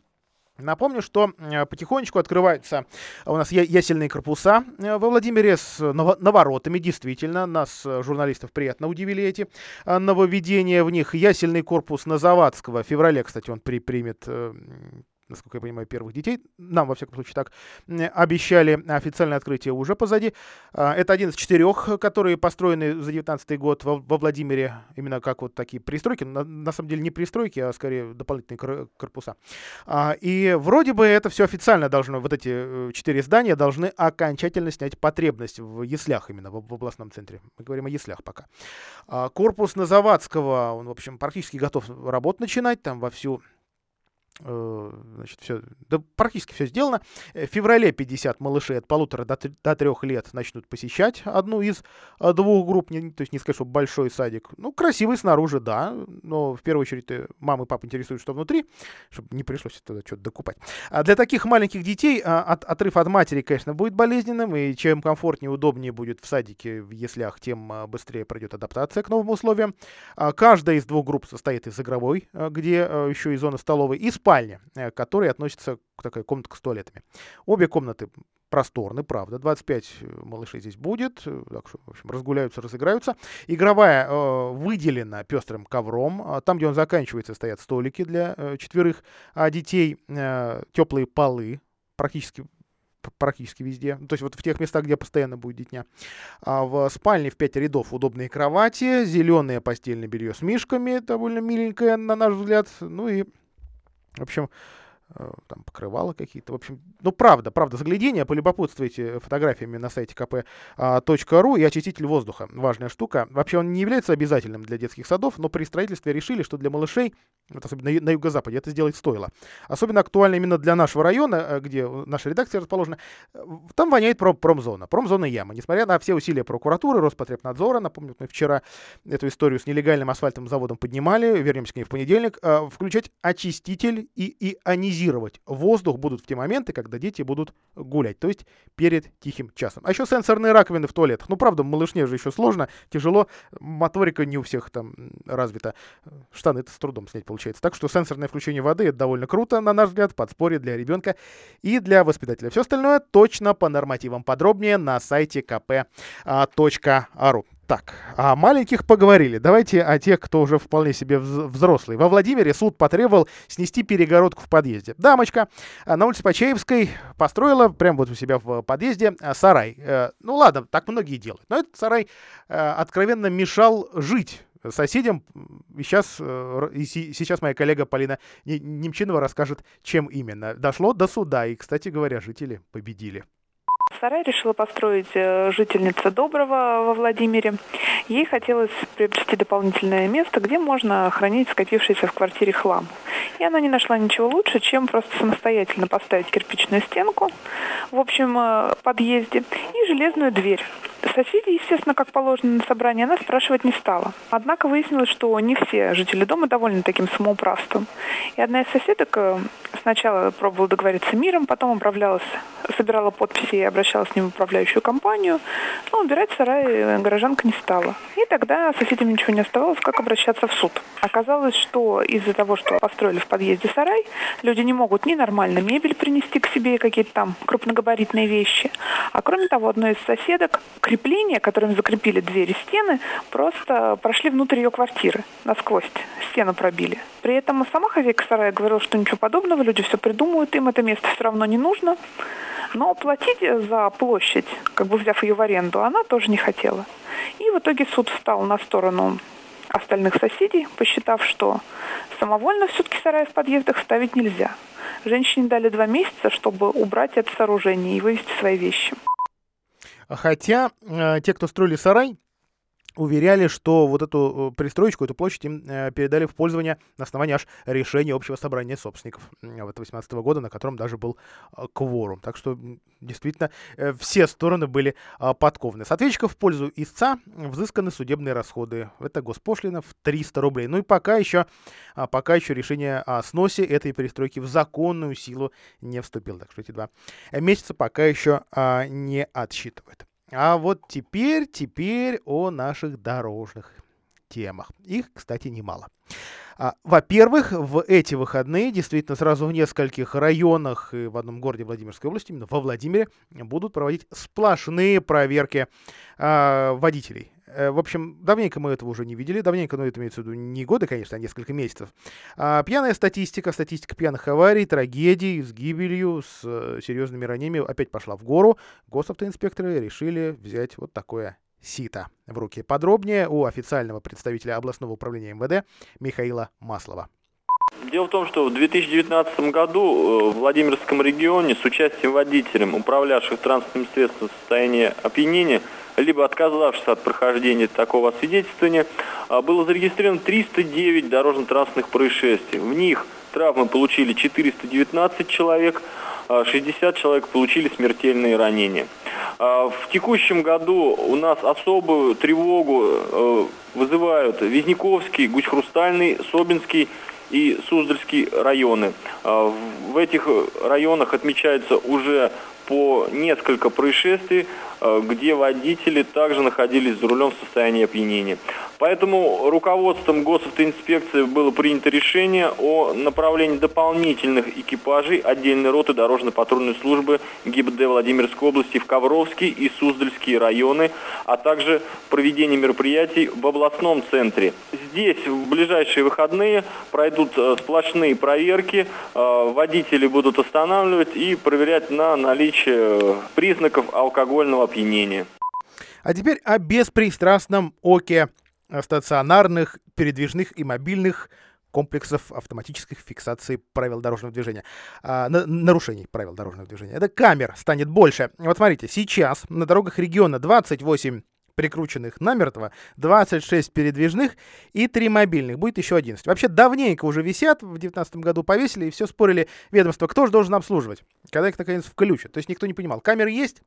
Напомню, что э, потихонечку открываются у нас ясельные корпуса э, во Владимире с наворотами. Действительно, нас, э, журналистов, приятно удивили эти нововведения в них. Ясельный корпус на Завадского. В феврале, кстати, он при, примет насколько я понимаю, первых детей. Нам, во всяком случае, так обещали. Официальное открытие уже позади. А, это один из четырех, которые построены за 19 год во, Владимире. Именно как вот такие пристройки. На, самом деле не пристройки, а скорее дополнительные корпуса. А, и вроде бы это все официально должно, вот эти э, четыре здания должны окончательно снять потребность в яслях именно, в, областном центре. Мы говорим о яслях пока. А, корпус на Завадского, он, в общем, практически готов работу начинать. Там во всю Э, значит, все, да практически все сделано. Э, в феврале 50 малышей от полутора до, до трех лет начнут посещать одну из э, двух групп. Не, то есть не сказать, что большой садик. Ну, красивый снаружи, да, но в первую очередь мамы и папа интересуют, что внутри, чтобы не пришлось туда что-то докупать. А для таких маленьких детей от, отрыв от матери, конечно, будет болезненным, и чем комфортнее, удобнее будет в садике, в яслях, тем быстрее пройдет адаптация к новым условиям. А каждая из двух групп состоит из игровой, где еще и зона столовой, и спальня, э, которая относится к такой комнатке с туалетами. Обе комнаты просторны, правда. 25 э, малышей здесь будет, э, так что, в общем, разгуляются, разыграются. Игровая э, выделена пестрым ковром. А там, где он заканчивается, стоят столики для э, четверых а детей, э, теплые полы, практически практически везде. То есть вот в тех местах, где постоянно будет детня. А в спальне в 5 рядов удобные кровати, зеленое постельное белье с мишками, довольно миленькое, на наш взгляд. Ну и в общем, там покрывала какие-то. В общем, ну правда, правда, заглядение, полюбопытствуйте фотографиями на сайте kp.ru а, и очиститель воздуха. Важная штука. Вообще он не является обязательным для детских садов, но при строительстве решили, что для малышей, вот особенно на, юго-западе, это сделать стоило. Особенно актуально именно для нашего района, э, где наша редакция расположена. Э, там воняет пром промзона. Промзона яма. Несмотря на все усилия прокуратуры, Роспотребнадзора, напомню, мы вчера эту историю с нелегальным асфальтовым заводом поднимали, вернемся к ней в понедельник, включать очиститель и ионизировать ионизировать воздух будут в те моменты, когда дети будут гулять, то есть перед тихим часом. А еще сенсорные раковины в туалетах. Ну, правда, малышне же еще сложно, тяжело, моторика не у всех там развита. Штаны это с трудом снять получается. Так что сенсорное включение воды это довольно круто, на наш взгляд, подспорье для ребенка и для воспитателя. Все остальное точно по нормативам подробнее на сайте kp.ru. Так, о маленьких поговорили. Давайте о тех, кто уже вполне себе взрослый. Во Владимире суд потребовал снести перегородку в подъезде. Дамочка а, на улице Почаевской построила прямо вот у себя в подъезде а, сарай. Э, ну ладно, так многие делают. Но этот сарай э, откровенно мешал жить соседям. И сейчас, э, и сейчас моя коллега Полина Немчинова расскажет, чем именно. Дошло до суда, и, кстати говоря, жители победили. Сарай решила построить э, жительница Доброго во Владимире. Ей хотелось приобрести дополнительное место, где можно хранить скопившийся в квартире хлам. И она не нашла ничего лучше, чем просто самостоятельно поставить кирпичную стенку в общем э, подъезде и железную дверь. Соседи, естественно, как положено на собрании, она спрашивать не стала. Однако выяснилось, что не все жители дома довольны таким самоуправством. И одна из соседок э, сначала пробовала договориться миром, потом управлялась, собирала подписи и обращалась с ним в управляющую компанию, но убирать сарай э, горожанка не стала. И тогда соседям ничего не оставалось, как обращаться в суд. Оказалось, что из-за того, что построили в подъезде сарай, люди не могут ни нормально мебель принести к себе, какие-то там крупногабаритные вещи. А кроме того, одной из соседок крепления, которыми закрепили двери стены, просто прошли внутрь ее квартиры, насквозь стену пробили. При этом сама хозяйка сарая говорила, что ничего подобного, люди все придумают, им это место все равно не нужно. Но платить за площадь, как бы взяв ее в аренду, она тоже не хотела. И в итоге суд встал на сторону остальных соседей, посчитав, что самовольно все-таки сарай в подъездах ставить нельзя. Женщине дали два месяца, чтобы убрать это сооружение и вывести свои вещи. Хотя э, те, кто строили сарай, уверяли, что вот эту э, пристроечку, эту площадь им э, передали в пользование на основании аж решения общего собрания собственников вот 18 года, на котором даже был э, кворум. Так что действительно все стороны были э, подкованы. С ответчиков в пользу истца взысканы судебные расходы. Это госпошлина в 300 рублей. Ну и пока еще, э, пока еще решение о сносе этой перестройки в законную силу не вступило. Так что эти два месяца пока еще э, не отсчитывают. А вот теперь, теперь о наших дорожных темах. Их, кстати, немало. А, во-первых, в эти выходные действительно сразу в нескольких районах и в одном городе Владимирской области, именно во Владимире, будут проводить сплошные проверки а, водителей. Э, в общем, давненько мы этого уже не видели. Давненько, но это имеется в виду не годы, конечно, а несколько месяцев. А, пьяная статистика, статистика пьяных аварий, трагедий с гибелью, с э, серьезными ранениями опять пошла в гору. Госавтоинспекторы решили взять вот такое сито в руки. Подробнее у официального представителя областного управления МВД Михаила Маслова. Дело в том, что в 2019 году э, в Владимирском регионе с участием водителем, управлявших транспортным средством в состоянии опьянения, либо отказавшись от прохождения такого освидетельствования, а, было зарегистрировано 309 дорожно-транспортных происшествий. В них травмы получили 419 человек, 60 а, человек получили смертельные ранения. А, в текущем году у нас особую тревогу э, вызывают Визняковский, Гусь-Хрустальный, Собинский и Суздальский районы. В этих районах отмечается уже по несколько происшествий, где водители также находились за рулем в состоянии опьянения. Поэтому руководством госавтоинспекции было принято решение о направлении дополнительных экипажей отдельной роты дорожно-патрульной службы ГИБД Владимирской области в Ковровский и Суздальские районы, а также проведение мероприятий в областном центре. Здесь в ближайшие выходные пройдут э, сплошные проверки, э, водители будут останавливать и проверять на наличие признаков алкогольного опьянения. А теперь о беспристрастном оке стационарных, передвижных и мобильных комплексов автоматической фиксации правил дорожного движения, а, на, нарушений правил дорожного движения. Это камер станет больше. Вот смотрите, сейчас на дорогах региона 28 прикрученных намертво, 26 передвижных и 3 мобильных. Будет еще 11. Вообще давненько уже висят, в 2019 году повесили и все спорили ведомство, кто же должен обслуживать, когда их наконец включат. То есть никто не понимал, камеры есть,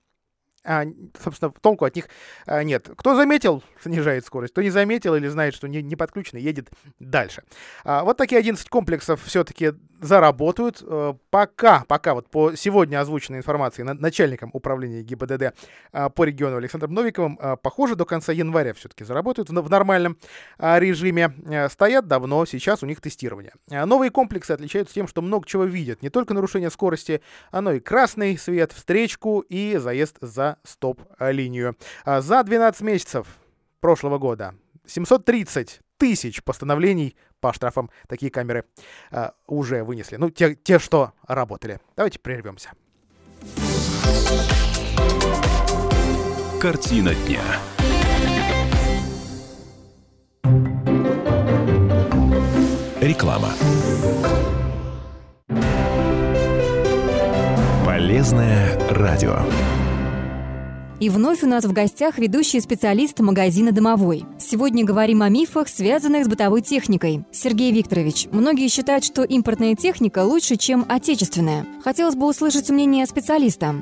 а, собственно, толку от них а, нет. Кто заметил, снижает скорость. Кто не заметил или знает, что не, не подключено, едет дальше. А, вот такие 11 комплексов все-таки заработают. А, пока, пока вот по сегодня озвученной информации на, начальником управления ГИБДД а, по региону Александром Новиковым, а, похоже, до конца января все-таки заработают в, в нормальном а, режиме. А, стоят давно, сейчас у них тестирование. А, новые комплексы отличаются тем, что много чего видят. Не только нарушение скорости, но и красный свет, встречку и заезд за стоп-линию. А за 12 месяцев прошлого года 730 тысяч постановлений по штрафам такие камеры а, уже вынесли. Ну, те, те, что работали. Давайте прервемся. Картина дня. Реклама. Полезное радио. И вновь у нас в гостях ведущий специалист магазина «Домовой». Сегодня говорим о мифах, связанных с бытовой техникой. Сергей Викторович, многие считают, что импортная техника лучше, чем отечественная. Хотелось бы услышать мнение специалиста.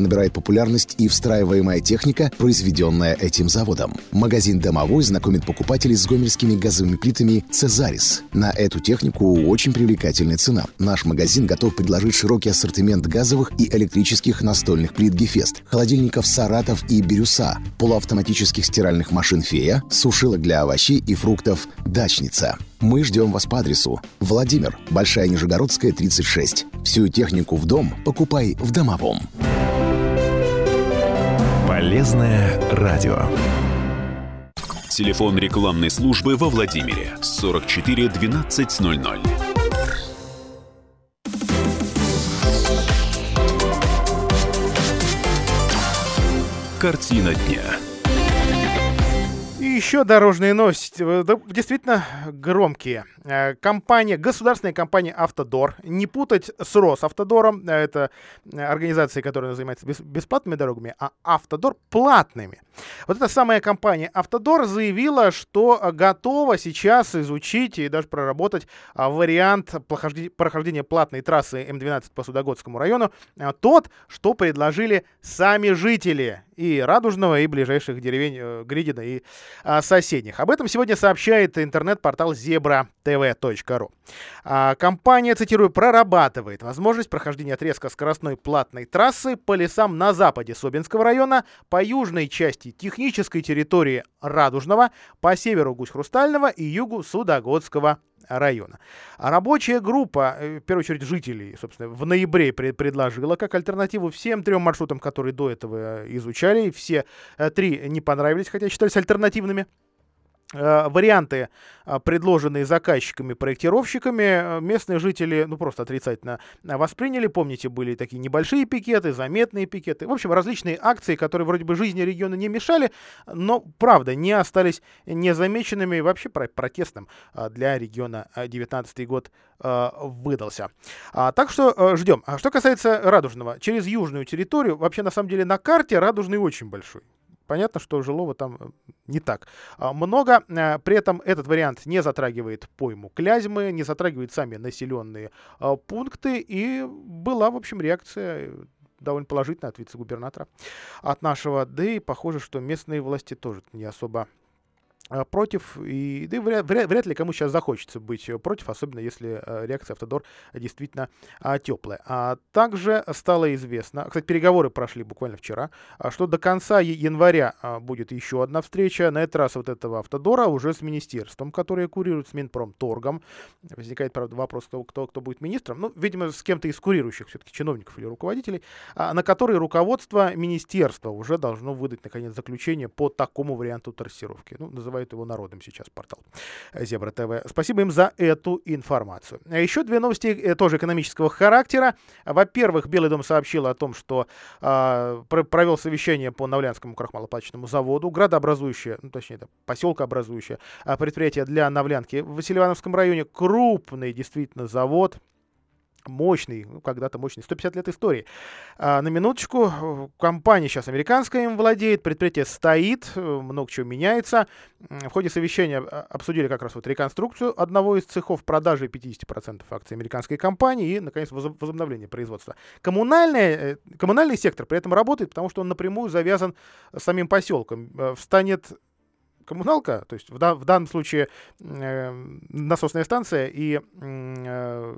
набирает популярность и встраиваемая техника, произведенная этим заводом. Магазин «Домовой» знакомит покупателей с гомельскими газовыми плитами «Цезарис». На эту технику очень привлекательная цена. Наш магазин готов предложить широкий ассортимент газовых и электрических настольных плит «Гефест», холодильников «Саратов» и «Бирюса», полуавтоматических стиральных машин «Фея», сушилок для овощей и фруктов «Дачница». Мы ждем вас по адресу Владимир, Большая Нижегородская, 36. Всю технику в дом покупай в Домовом. Полезное радио. Телефон рекламной службы во Владимире 44 1200. Картина дня. Еще дорожные новости, э, действительно громкие. Э, Компания, государственная компания «Автодор», не путать с «Росавтодором», э, это организация, которая занимается бес- бесплатными дорогами, а «Автодор» платными. Вот эта самая компания «Автодор» заявила, что готова сейчас изучить и даже проработать а, вариант прохождения платной трассы М12 по Судогодскому району, а, тот, что предложили сами жители и Радужного, и ближайших деревень э, Гридина и а, соседних. Об этом сегодня сообщает интернет-портал zebra.tv.ru. А, компания, цитирую, прорабатывает возможность прохождения отрезка скоростной платной трассы по лесам на западе Собинского района, по южной части технической территории Радужного, по северу Гусь-Хрустального и югу Судогодского района. А рабочая группа, э, в первую очередь жителей, собственно, в ноябре пред- предложила как альтернативу всем трем маршрутам, которые до этого э, изучали. Все э, три не понравились, хотя считались альтернативными. Э, Варианты, а, предложенные заказчиками, проектировщиками, э, местные жители, ну, просто отрицательно э, восприняли. Помните, были такие небольшие пикеты, заметные пикеты. В общем, различные акции, которые вроде бы жизни региона не мешали, но, правда, не остались незамеченными и вообще про- протестным для региона 19 год э, выдался. А, так что э, ждем. А что касается Радужного, через южную территорию, вообще, на самом деле, на карте Радужный очень большой. Понятно, что жилого там э, не так а, много. Э, При этом этот вариант не затрагивает пойму Клязьмы, не затрагивает сами населенные а, пункты. И была, в общем, реакция э, довольно положительная от вице-губернатора от нашего. Да и похоже, что местные власти тоже не особо против, и да вряд, вряд- вряд ли кому сейчас захочется быть э, против, особенно если э, реакция Автодор действительно а, теплая. А также стало известно, кстати, переговоры прошли буквально вчера, а, что до конца января а, будет еще одна встреча, на этот раз вот этого Автодора уже с министерством, которое курирует с Минпромторгом. Возникает, правда, вопрос, кто, кто, кто будет министром. Ну, видимо, с кем-то из курирующих все-таки чиновников или руководителей, на который руководство министерства уже должно выдать, наконец, заключение по такому варианту трассировки. Ну, называют его народом сейчас портал э, Зебра ТВ. Спасибо им за эту информацию. А еще две новости э, тоже экономического характера. Во-первых, Белый дом сообщил о том, что а, про- провел совещание по Навлянскому крахмалопаточному заводу, градообразующее, ну, точнее, это поселкообразующее а, предприятие для Навлянки в Васильевановском районе. Крупный действительно завод, мощный, ну, когда-то мощный, 150 лет истории. А, на минуточку, компания сейчас американская им владеет, предприятие стоит, э, много чего меняется. В ходе совещания а, обсудили как раз вот реконструкцию одного из цехов продажи 50% акций американской компании и, наконец, возоб- возобновление производства. Коммунальный, э, коммунальный сектор при этом работает, потому что он напрямую завязан с самим поселком. Э, Встанет коммуналка, то есть в, да- в данном случае э, насосная станция и э,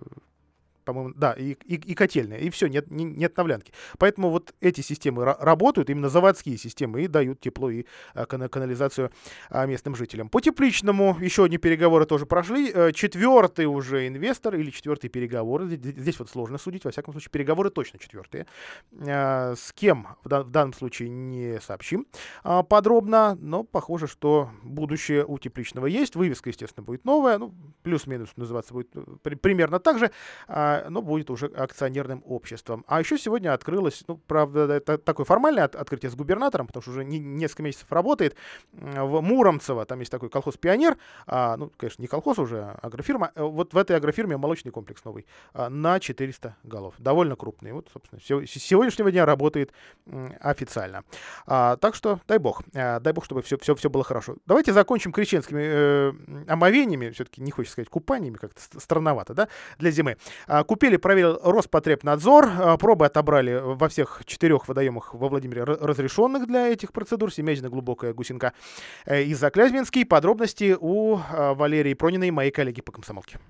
по-моему, да, и, и, и котельная, и все, нет, не- нет навлянки. Поэтому вот эти системы ра- работают, именно заводские системы, и дают тепло и а, кана- канализацию а, местным жителям. По тепличному еще одни переговоры тоже прошли. Э, Четвертый уже инвестор или четвертый переговоры. Здесь, здесь вот сложно судить, во всяком случае, переговоры точно четвертые. Э, С кем в, дан- в данном случае не сообщим а, подробно, но похоже, что будущее у тепличного есть. Вывеска, естественно, будет новая, ну, плюс-минус называться будет э, при- примерно так же. А, но будет уже акционерным обществом. А еще сегодня открылось, ну, правда, это такое формальное от, открытие с губернатором, потому что уже не, несколько месяцев работает в Муромцево, там есть такой колхоз «Пионер», а, ну, конечно, не колхоз уже, а агрофирма. Э, вот в этой агрофирме молочный комплекс новый а, на 400 голов. Довольно крупный. Вот, собственно, с сегодняшнего дня работает официально. А, так что дай бог. А, дай бог, чтобы все, все, все было хорошо. Давайте закончим крещенскими э, омовениями. Все-таки не хочется сказать купаниями, как-то странновато, да, для зимы. А, купели проверил Роспотребнадзор. А, пробы отобрали во всех четырех водоемах во Владимире разрешенных для этих процедур. Семязина, глубокая гусинка э, и Заклязьминский. Подробности у э, Валерии Прониной, моей коллеги по комсомолке.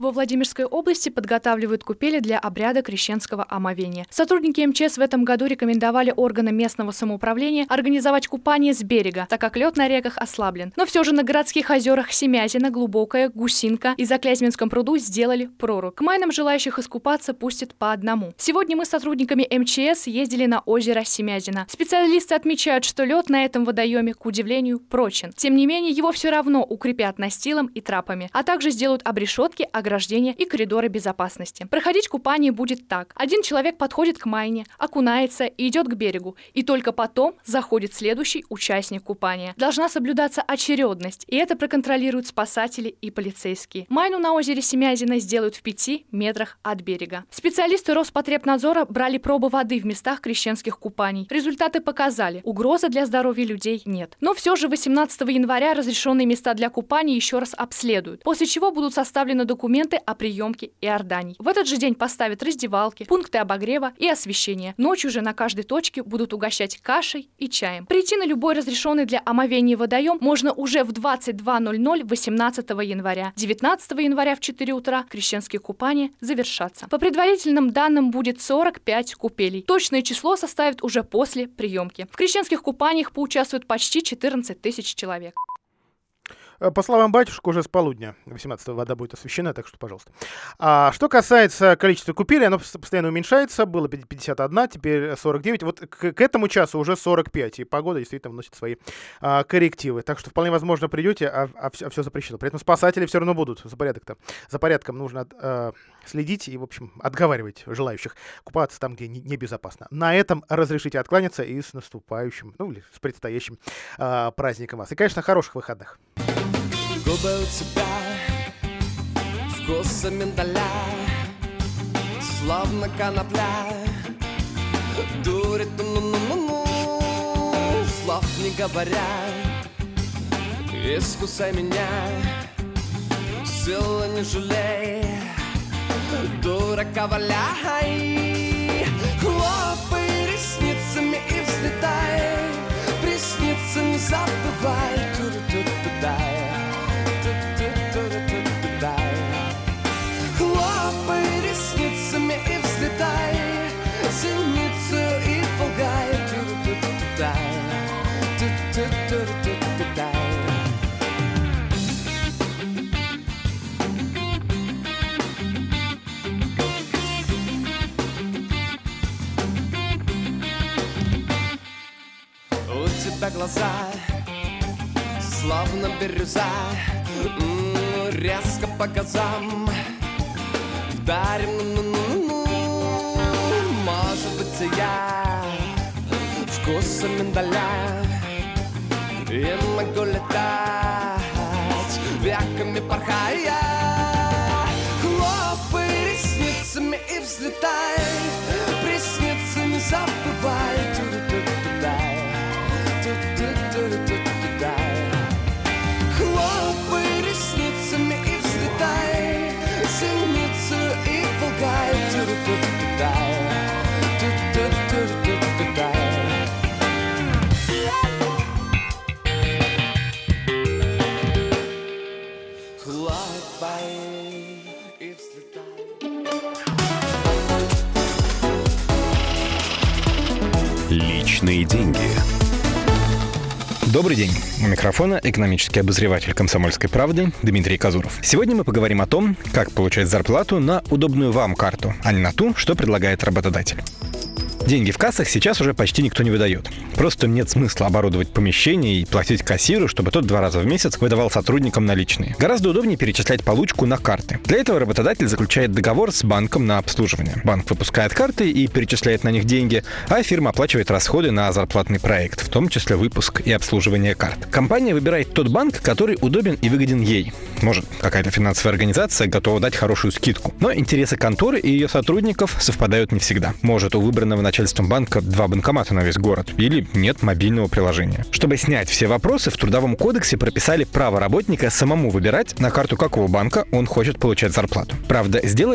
Во Владимирской области подготавливают купели для обряда крещенского омовения. Сотрудники МЧС в этом году рекомендовали органам местного самоуправления организовать купание с берега, так как лед на реках ослаблен. Но все же на городских озерах Семязина, Глубокая, Гусинка и Заклязьминском пруду сделали прорубь. К майнам желающих искупаться пустят по одному. Сегодня мы с сотрудниками МЧС ездили на озеро Семязина. Специалисты отмечают, что лед на этом водоеме, к удивлению, прочен. Тем не менее, его все равно укрепят настилом и трапами, а также сделают обрешетки, ограждения и коридоры безопасности. Проходить купание будет так. Один человек подходит к майне, окунается и идет к берегу, и только потом заходит следующий участник купания. Должна соблюдаться очередность, и это проконтролируют спасатели и полицейские. Майну на озере Семязина сделают в пяти метрах от берега. Специалисты Роспотребнадзора брали пробы воды в местах крещенских купаний. Результаты показали, угрозы для здоровья людей нет. Но все же 18 января разрешенные места для купания еще раз обследуют, после чего будут составлены документы документы о приемке и ордании. В этот же день поставят раздевалки, пункты обогрева и освещения. Ночью же на каждой точке будут угощать кашей и чаем. Прийти на любой разрешенный для омовения водоем можно уже в 22.00 18 января. 19 января в 4 утра крещенские купания завершатся. По предварительным данным будет 45 купелей. Точное число составит уже после приемки. В крещенских купаниях поучаствуют почти 14 тысяч человек. Э, по словам батюшек, уже с полудня 18-го вода будет освещена, так что, пожалуйста. А, что касается количества купелей, оно постоянно уменьшается. Было 51, теперь 49. Вот к, к этому часу уже 45. И погода действительно вносит свои а, коррективы. Так что вполне возможно придете, а, а, все, а все запрещено. При этом спасатели все равно будут. За, порядок-то. За порядком нужно а, следить и, в общем, отговаривать желающих купаться там, где небезопасно. Не На этом разрешите откланяться и с наступающим, ну или с предстоящим а, праздником вас. И, конечно, хороших выходных. Губы у тебя вкуса миндаля Словно конопля. Дурит, ну-ну-ну-ну Слов не говоря. Искусай меня Силы не жалей. Дурака валяй Хлопай ресницами и взлетай. Приснится не забывай Ту-ту-ту-дай тебя глаза. Словно бирюза Резко по газам. Вдарим, ну, ну, ну, ну Может быть, я Вкуса миндаля. И могу летать Веками порхая Хлопай ресницами и взлетай Приснится, не забывай Личные деньги. Добрый день. У микрофона экономический обозреватель «Комсомольской правды» Дмитрий Казуров. Сегодня мы поговорим о том, как получать зарплату на удобную вам карту, а не на ту, что предлагает работодатель. Деньги в кассах сейчас уже почти никто не выдает. Просто нет смысла оборудовать помещение и платить кассиру, чтобы тот два раза в месяц выдавал сотрудникам наличные. Гораздо удобнее перечислять получку на карты. Для этого работодатель заключает договор с банком на обслуживание. Банк выпускает карты и перечисляет на них деньги, а фирма оплачивает расходы на зарплатный проект, в том числе выпуск и обслуживание карт. Компания выбирает тот банк, который удобен и выгоден ей. Может, какая-то финансовая организация готова дать хорошую скидку. Но интересы конторы и ее сотрудников совпадают не всегда. Может, у выбранного начальством банка два банкомата на весь город или нет мобильного приложения. Чтобы снять все вопросы, в Трудовом кодексе прописали право работника самому выбирать, на карту какого банка он хочет получать зарплату. Правда, сделали